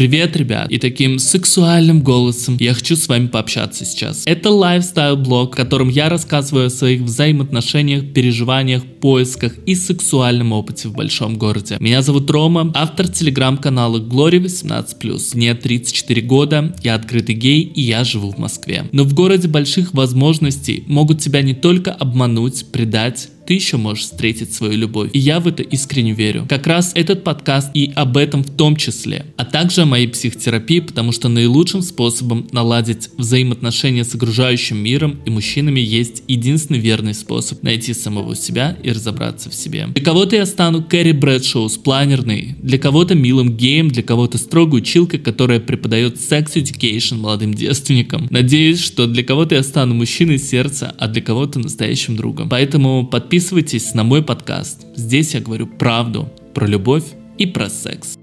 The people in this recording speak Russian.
Привет, ребят! И таким сексуальным голосом я хочу с вами пообщаться сейчас. Это лайфстайл-блог, в котором я рассказываю о своих взаимоотношениях, переживаниях, поисках и сексуальном опыте в большом городе. Меня зовут Рома, автор телеграм-канала Glory 18+. Мне 34 года, я открытый гей и я живу в Москве. Но в городе больших возможностей могут тебя не только обмануть, предать, ты еще можешь встретить свою любовь. И я в это искренне верю. Как раз этот подкаст и об этом в том числе. А также о моей психотерапии, потому что наилучшим способом наладить взаимоотношения с окружающим миром и мужчинами есть единственный верный способ найти самого себя и разобраться в себе. Для кого-то я стану Кэрри Брэдшоу с планерной, для кого-то милым геем, для кого-то строгой училкой, которая преподает секс education молодым девственникам. Надеюсь, что для кого-то я стану мужчиной сердца, а для кого-то настоящим другом. Поэтому подписывайтесь на мой подкаст. Здесь я говорю правду про любовь и про секс.